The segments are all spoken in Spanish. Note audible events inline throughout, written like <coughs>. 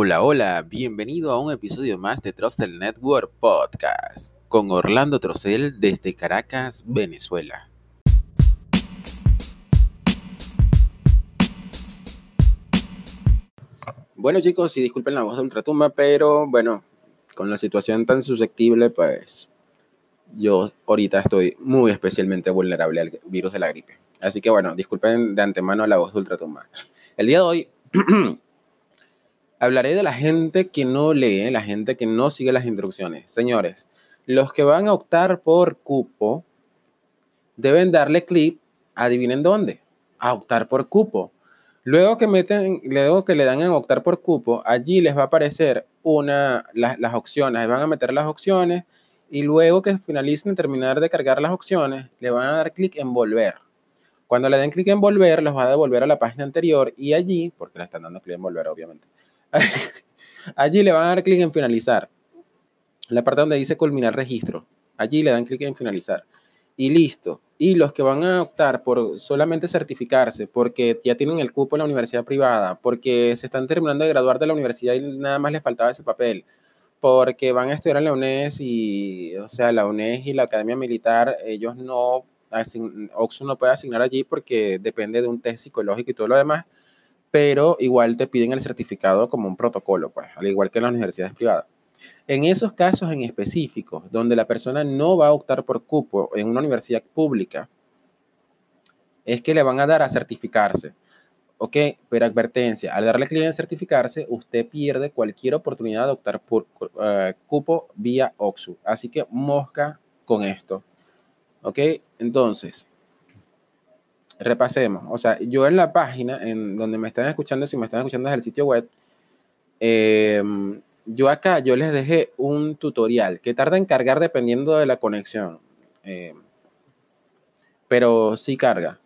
Hola, hola, bienvenido a un episodio más de Trustel Network Podcast con Orlando Trocel desde Caracas, Venezuela. Bueno chicos, y disculpen la voz de Ultratumba, pero bueno, con la situación tan susceptible, pues yo ahorita estoy muy especialmente vulnerable al virus de la gripe. Así que bueno, disculpen de antemano la voz de Ultratumba. El día de hoy <clears throat> hablaré de la gente que no lee, la gente que no sigue las instrucciones. Señores, los que van a optar por cupo deben darle clic, adivinen dónde, a optar por cupo. Luego que meten, luego que le dan a optar por cupo, allí les va a aparecer una, las opciones, van a meter las opciones y luego que finalicen terminar de cargar las opciones, le van a dar clic en volver. Cuando le den clic en volver, los va a devolver a la página anterior y allí, porque le están dando clic en volver obviamente, <laughs> allí le van a dar clic en finalizar. La parte donde dice culminar registro. Allí le dan clic en finalizar. Y listo. Y los que van a optar por solamente certificarse, porque ya tienen el cupo en la universidad privada, porque se están terminando de graduar de la universidad y nada más les faltaba ese papel, porque van a estudiar en la UNES y, o sea, la UNES y la Academia Militar, ellos no, Oxford no puede asignar allí porque depende de un test psicológico y todo lo demás pero igual te piden el certificado como un protocolo, pues, al igual que en las universidades privadas. En esos casos en específico, donde la persona no va a optar por cupo en una universidad pública, es que le van a dar a certificarse. Ok, pero advertencia, al darle clic en certificarse, usted pierde cualquier oportunidad de optar por uh, cupo vía OXU. Así que mosca con esto. Ok, entonces, repasemos. O sea, yo en la página, en donde me están escuchando, si me están escuchando desde el sitio web, em, yo acá, yo les dejé un tutorial que tarda en cargar dependiendo de la conexión. Em, pero sí carga.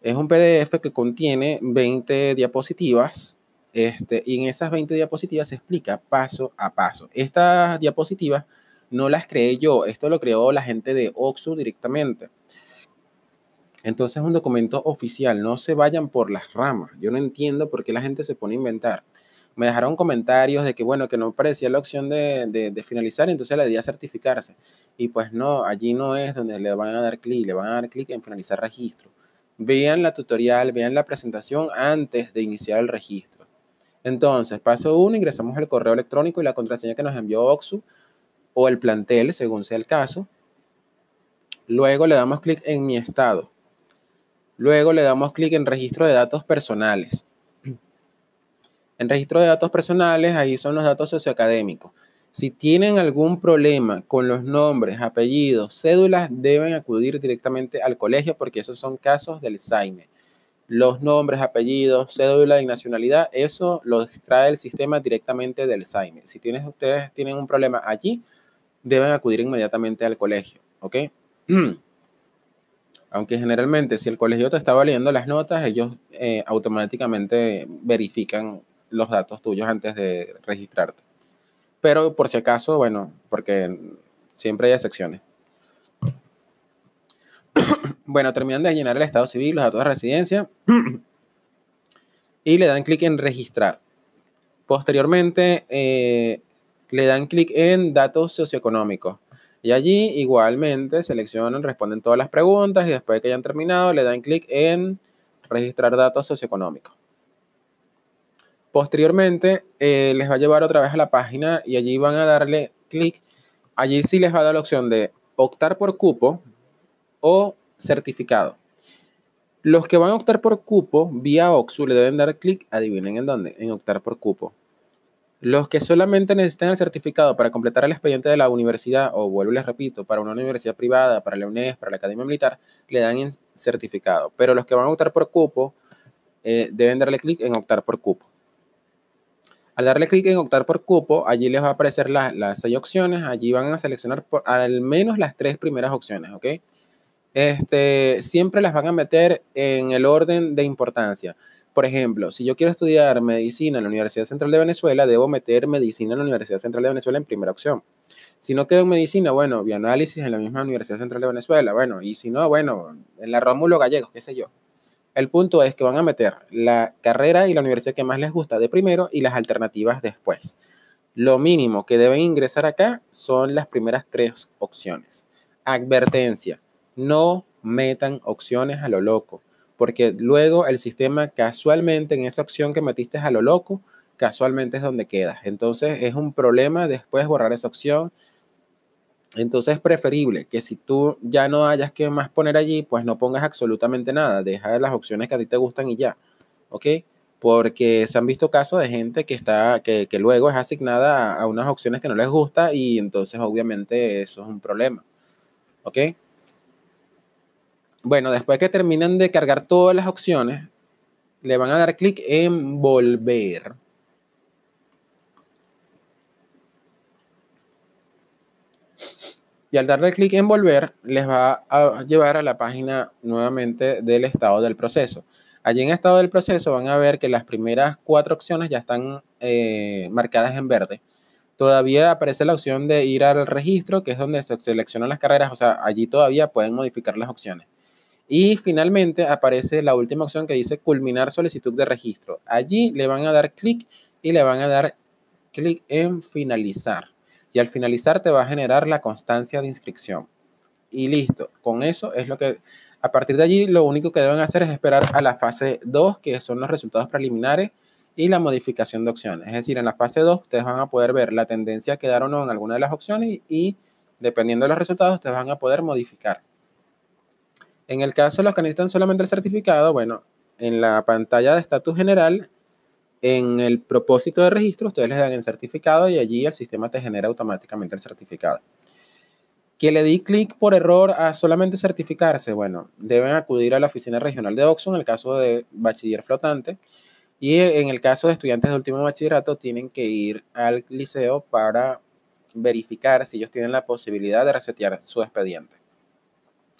Es un PDF que contiene 20 diapositivas este, y en esas 20 diapositivas se explica paso a paso. Estas diapositivas no las creé yo, esto lo creó la gente de Oxu directamente. Entonces es un documento oficial, no se vayan por las ramas. Yo no entiendo por qué la gente se pone a inventar. Me dejaron comentarios de que, bueno, que no parecía la opción de, de, finalizar, entonces le di a certificarse. Y pues no, allí no es donde le van a dar clic, le van a dar clic en finalizar registro. Vean la tutorial, vean la presentación antes de iniciar el registro. Entonces, paso uno, ingresamos el correo electrónico y la contraseña que nos envió Oxu o el plantel, según sea el caso. Luego le damos clic en mi estado. Luego le damos clic en registro de datos personales. En registro de datos personales, ahí son los datos socioacadémicos. Si tienen algún problema con los nombres, apellidos, cédulas, deben acudir directamente al colegio porque esos son casos del SAIME. Los nombres, apellidos, cédula y nacionalidad, eso lo extrae el sistema directamente del SAIME. Si ustedes tienen un problema allí, deben acudir inmediatamente al colegio. ¿Ok? <clears throat> Aunque generalmente si el colegio te está valiendo las notas, ellos eh, automáticamente verifican los datos tuyos antes de registrarte. Pero por si acaso, bueno, porque siempre hay excepciones. <coughs> bueno, terminan de llenar el estado civil, los datos de residencia y le dan clic en registrar. Posteriormente, eh, le dan clic en datos socioeconómicos. Y allí igualmente seleccionan, responden todas las preguntas y después de que hayan terminado le dan clic en registrar datos socioeconómicos. Posteriormente eh, les va a llevar otra vez a la página y allí van a darle clic. Allí sí les va a dar la opción de optar por cupo o certificado. Los que van a optar por cupo vía OXU le deben dar clic, adivinen en dónde, en optar por cupo. Los que solamente necesitan el certificado para completar el expediente de la universidad, o vuelvo les repito, para una universidad privada, para la UNES, para la Academia Militar, le dan el certificado. Pero los que van a optar por cupo, eh, deben darle clic en optar por cupo. Al darle clic en optar por cupo, allí les va a aparecer las seis opciones. Allí van a seleccionar al menos las tres primeras opciones, ¿ok? Este, siempre las van a meter en el orden de importancia. Por ejemplo, si yo quiero estudiar medicina en la Universidad Central de Venezuela, debo meter medicina en la Universidad Central de Venezuela en primera opción. Si no quedo en medicina, bueno, bioanálisis en la misma Universidad Central de Venezuela, bueno, y si no, bueno, en la Rómulo Gallegos, qué sé yo. El punto es que van a meter la carrera y la universidad que más les gusta de primero y las alternativas después. Lo mínimo que deben ingresar acá son las primeras tres opciones. Advertencia, no metan opciones a lo loco, porque luego el sistema casualmente en esa opción que metiste a lo loco, casualmente es donde quedas. Entonces es un problema después borrar esa opción entonces es preferible que si tú ya no hayas que más poner allí, pues no pongas absolutamente nada, deja las opciones que a ti te gustan y ya, ¿ok? Porque se han visto casos de gente que, está, que, luego es asignada a, a, unas opciones que no les gusta y entonces obviamente eso es un problema, ¿ok? Bueno, después que terminen de cargar todas las opciones, le van a dar clic en volver. Y al darle clic en volver, les va a llevar a la página nuevamente del estado del proceso. Allí en estado del proceso van a ver que las primeras cuatro opciones ya están eh, marcadas en verde. Todavía aparece la opción de ir al registro, que es donde se seleccionan las carreras, o sea, allí todavía pueden modificar las opciones. Y finalmente aparece la última opción que dice culminar solicitud de registro. Allí le van a dar clic y le van a dar clic en finalizar y al finalizar te va a generar la constancia de inscripción. Y listo, con eso es lo que, a partir de allí, lo único que deben hacer es esperar a la fase 2, que son los resultados preliminares y la modificación de opciones. Es decir, en la fase 2 ustedes van a poder ver la tendencia que dar o no en alguna de las opciones y, dependiendo de los resultados ustedes van a poder modificar. En el caso de los que necesitan solamente el certificado, bueno, en la pantalla de estatus general en el propósito de registro, ustedes les dan el certificado y allí el sistema te genera automáticamente el certificado. Que le di clic por error a solamente certificarse, bueno, deben acudir a la oficina regional de Oxxo en el caso de bachiller flotante y en el caso de estudiantes de último bachillerato tienen que ir al liceo para verificar si ellos tienen la posibilidad de resetear su expediente.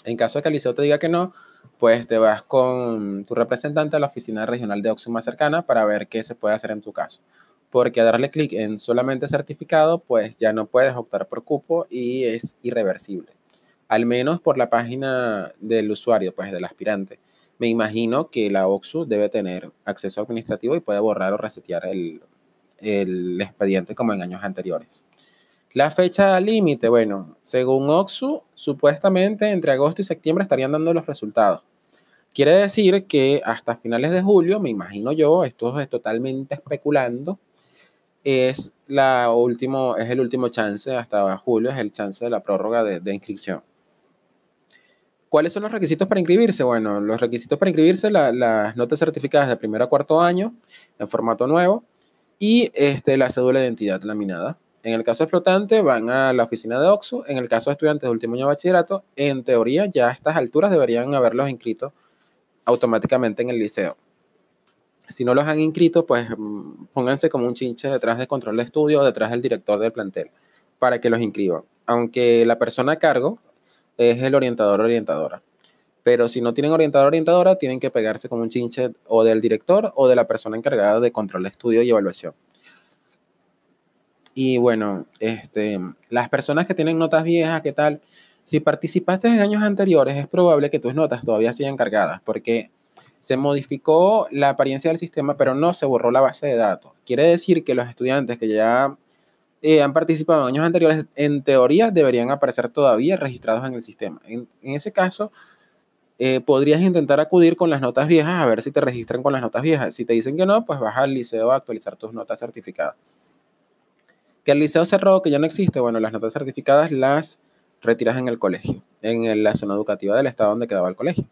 En caso de que el liceo te diga que no, pues te vas con tu representante a la oficina regional de Oxxo más cercana para ver qué se puede hacer en tu caso. Porque darle clic en solamente certificado, pues ya no puedes optar por cupo y es irreversible. Al menos por la página del usuario, pues del aspirante. Me imagino que la OXU debe tener acceso administrativo y puede borrar o resetear el, el expediente como en años anteriores. La fecha límite, bueno, según Oxu, supuestamente entre agosto y septiembre estarían dando los resultados. Quiere decir que hasta finales de julio, me imagino yo, esto es totalmente especulando, es, la último, es el último chance hasta julio, es el chance de la prórroga de, inscripción. ¿Cuáles son los requisitos para inscribirse? Bueno, los requisitos para inscribirse, las notas certificadas de primero a cuarto año en formato nuevo y este, la cédula de identidad laminada. En el caso de flotante, van a la oficina de OXU. En el caso de estudiantes de último año de bachillerato, en teoría ya a estas alturas deberían haberlos inscrito automáticamente en el liceo. Si no los han inscrito, pues mm, pónganse como un chinche detrás de control de estudio o detrás del director del plantel para que los inscriban. Aunque la persona a cargo es el orientador o orientadora. Pero si no tienen orientador orientadora, tienen que pegarse como un chinche o del director o de la persona encargada de control de estudio y evaluación. Y bueno, este, las personas que tienen notas viejas, ¿qué tal? Si participaste en años anteriores, es probable que tus notas todavía sigan cargadas, porque se modificó la apariencia del sistema, pero no se borró la base de datos. Quiere decir que los estudiantes que ya eh, han participado en años anteriores, en teoría, deberían aparecer todavía registrados en el sistema. En, ese caso, eh, podrías intentar acudir con las notas viejas a ver si te registran con las notas viejas. Si te dicen que no, pues vas al liceo a actualizar tus notas certificadas. Que el liceo cerró, que ya no existe, bueno, las notas certificadas las retiras en el colegio, en la zona educativa del estado donde quedaba el colegio.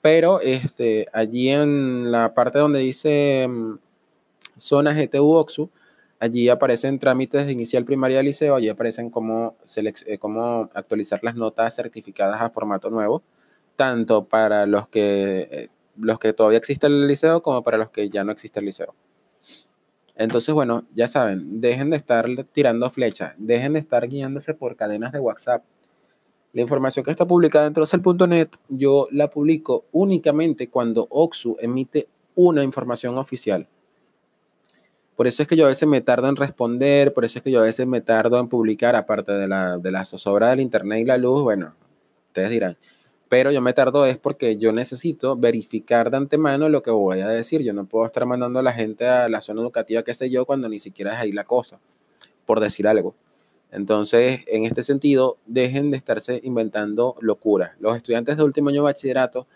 Pero este, allí en la parte donde dice mm, zona GTU OXU, allí aparecen trámites de inicial primaria del liceo, allí aparecen eh, cómo actualizar las notas certificadas a formato nuevo, tanto para los que, eh, los que todavía existe el liceo como para los que ya no existe el liceo. Entonces, bueno, ya saben, dejen de estar tirando flechas, dejen de estar guiándose por cadenas de WhatsApp. La información que está publicada en trocel.net, yo la publico únicamente cuando Oxu emite una información oficial. Por eso es que yo a veces me tardo en responder, por eso es que yo a veces me tardo en publicar, aparte de la, de la zozobra del internet y la luz, bueno, ustedes dirán. Pero yo me tardo es porque yo necesito verificar de antemano lo que voy a decir. Yo no puedo estar mandando a la gente a la zona educativa, qué sé yo, cuando ni siquiera es ahí la cosa, por decir algo. Entonces, en este sentido, dejen de estarse inventando locuras. Los estudiantes de último año de bachillerato,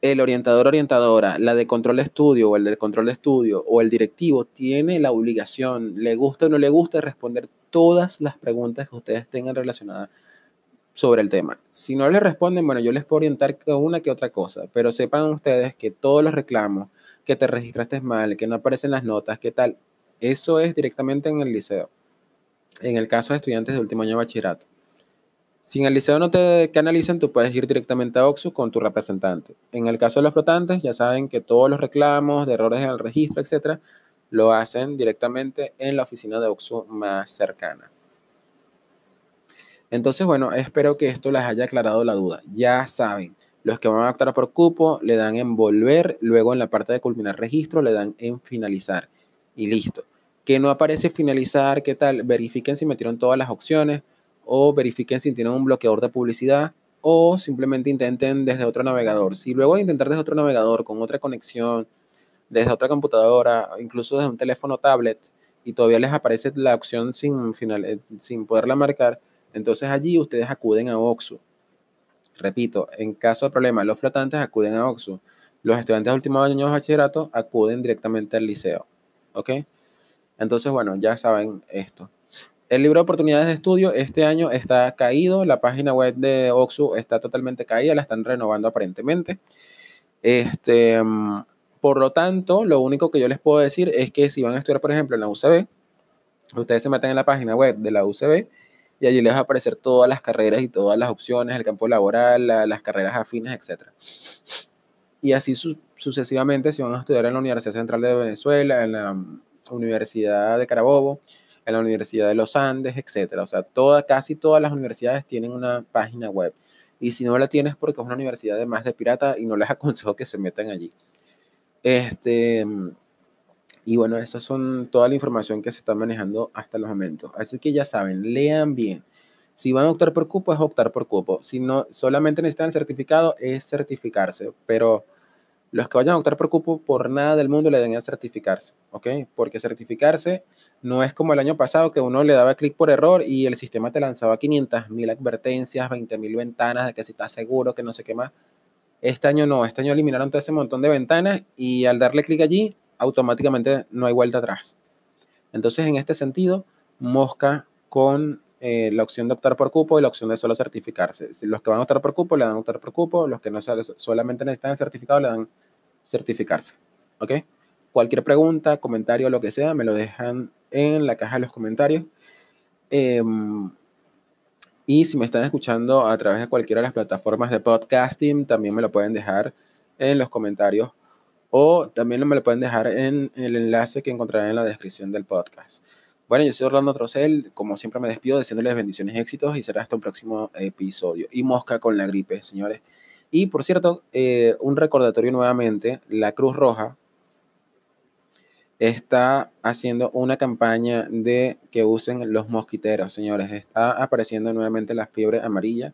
el orientador orientadora, la de control de estudio o el de control de estudio o el directivo tiene la obligación, le gusta o no le gusta, responder todas las preguntas que ustedes tengan relacionadas sobre el tema. Si no le responden, bueno, yo les puedo orientar con una que otra cosa, pero sepan ustedes que todos los reclamos, que te registraste mal, que no aparecen las notas, qué tal, eso es directamente en el liceo en el caso de estudiantes de último año de bachillerato. Si en el liceo no te canalizan, tú puedes ir directamente a OXU con tu representante. En el caso de los flotantes, ya saben que todos los reclamos de errores en el registro, etcétera, lo hacen directamente en la oficina de OXU más cercana. Entonces, bueno, espero que esto les haya aclarado la duda. Ya saben, los que van a optar por cupo le dan en volver, luego en la parte de culminar registro le dan en finalizar y listo que no aparece finalizar, ¿qué tal? Verifiquen si metieron todas las opciones o verifiquen si tienen un bloqueador de publicidad o simplemente intenten desde otro navegador. Si luego de intentar desde otro navegador con otra conexión, desde otra computadora, incluso desde un teléfono tablet y todavía les aparece la opción sin, final, eh, sin poderla marcar, entonces allí ustedes acuden a OXU. Repito, en caso de problema, los flotantes acuden a OXU. Los estudiantes de último año de bachillerato acuden directamente al liceo. ¿Ok? Entonces, bueno, ya saben esto. El libro de oportunidades de estudio este año está caído, la página web de Oxu está totalmente caída, la están renovando aparentemente. Este, por lo tanto, lo único que yo les puedo decir es que si van a estudiar, por ejemplo, en la UCB, ustedes se meten en la página web de la UCB y allí les va a aparecer todas las carreras y todas las opciones, el campo laboral, las carreras afines, etc. Y así sucesivamente, si van a estudiar en la Universidad Central de Venezuela, en la Universidad de Carabobo, en la Universidad de los Andes, etcétera. O sea, toda, casi todas las universidades tienen una página web. Y si no la tienes porque es una universidad de más de pirata y no les <laughs> aconsejo que se metan allí. Este, y bueno, esas son toda la información que se está manejando hasta los momentos. Así que ya saben, lean bien. Si van a optar por cupo, es optar por cupo. Si no, solamente necesitan el certificado, es certificarse. Pero los que vayan a optar por cupo, por nada del mundo le den a certificarse, ¿ok? Porque certificarse no es como el año pasado que uno le daba clic por error y el sistema te lanzaba 500 mil advertencias, 20 mil ventanas de que si estás seguro, que no sé qué más. Este año no, este año eliminaron todo ese montón de ventanas y al darle clic allí, automáticamente no hay vuelta atrás. Entonces, en este sentido, mosca con eh, la opción de optar por cupo y la opción de solo certificarse. Los que van a optar por cupo le dan a optar por cupo, los que no solamente necesitan el certificado le dan certificarse. ¿Ok? Cualquier pregunta, comentario, lo que sea, me lo dejan en la caja de los comentarios. Em, y si me están escuchando a través de cualquiera de las plataformas de podcasting, también me lo pueden dejar en los comentarios o también me lo pueden dejar en el enlace que encontrarán en la descripción del podcast. Bueno, yo soy Orlando Trocel, como siempre me despido deseándoles bendiciones y éxitos y será hasta un próximo episodio. Y mosca con la gripe, señores. Y por cierto, eh, un recordatorio nuevamente, la Cruz Roja está haciendo una campaña de que usen los mosquiteros, señores. Está apareciendo nuevamente la fiebre amarilla,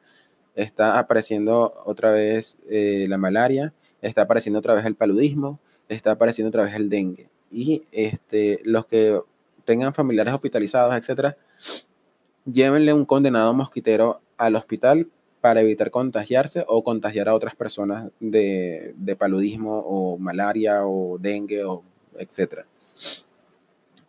está apareciendo otra vez eh, la malaria, está apareciendo otra vez el paludismo, está apareciendo otra vez el dengue. Y este, los que tengan familiares hospitalizados, etcétera, llévenle un condenado mosquitero al hospital para evitar contagiarse o contagiar a otras personas de, paludismo o malaria o dengue o etcétera.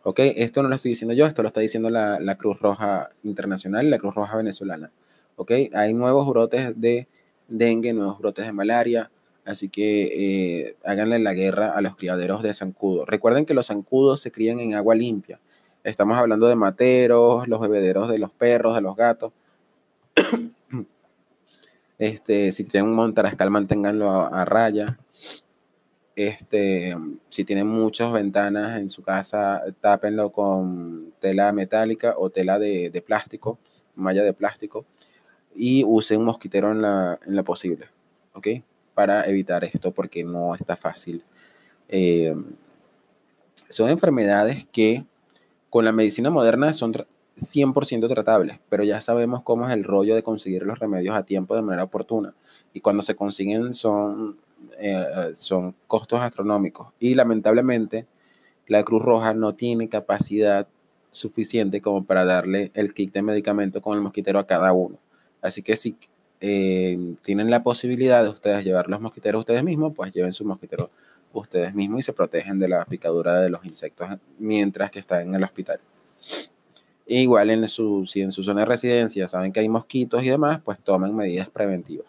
Ok, esto no lo estoy diciendo yo, esto lo está diciendo la, Cruz Roja Internacional la Cruz Roja Venezolana. Ok, hay nuevos brotes de dengue, nuevos brotes de malaria, así que eh, háganle la guerra a los criaderos de zancudo. Recuerden que los zancudos se crían en agua limpia. Estamos hablando de materos, los bebederos de los perros, de los gatos. <coughs> Este, si tienen un montarascal, manténganlo a, raya. Este, si tienen muchas ventanas en su casa, tápenlo con tela metálica o tela de, plástico, malla de plástico, y usen un mosquitero en la, en posible, ¿ok? Para evitar esto, porque no está fácil. Eh, son enfermedades que con la medicina moderna son, 100% tratables, pero ya sabemos cómo es el rollo de conseguir los remedios a tiempo de manera oportuna. Y cuando se consiguen son, eh, son costos astronómicos. Y lamentablemente la Cruz Roja no tiene capacidad suficiente como para darle el kit de medicamento con el mosquitero a cada uno. Así que si eh, tienen la posibilidad de ustedes llevar los mosquiteros ustedes mismos, pues lleven su mosquitero ustedes mismos y se protegen de la picadura de los insectos mientras que están en el hospital. igual en su, si en su zona de residencia saben que hay mosquitos y demás, pues tomen medidas preventivas.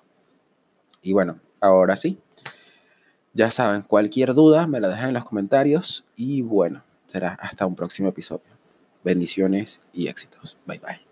Y bueno, ahora sí. Ya saben, cualquier duda me la dejan en los comentarios y bueno, será hasta un próximo episodio. Bendiciones y éxitos. Bye bye.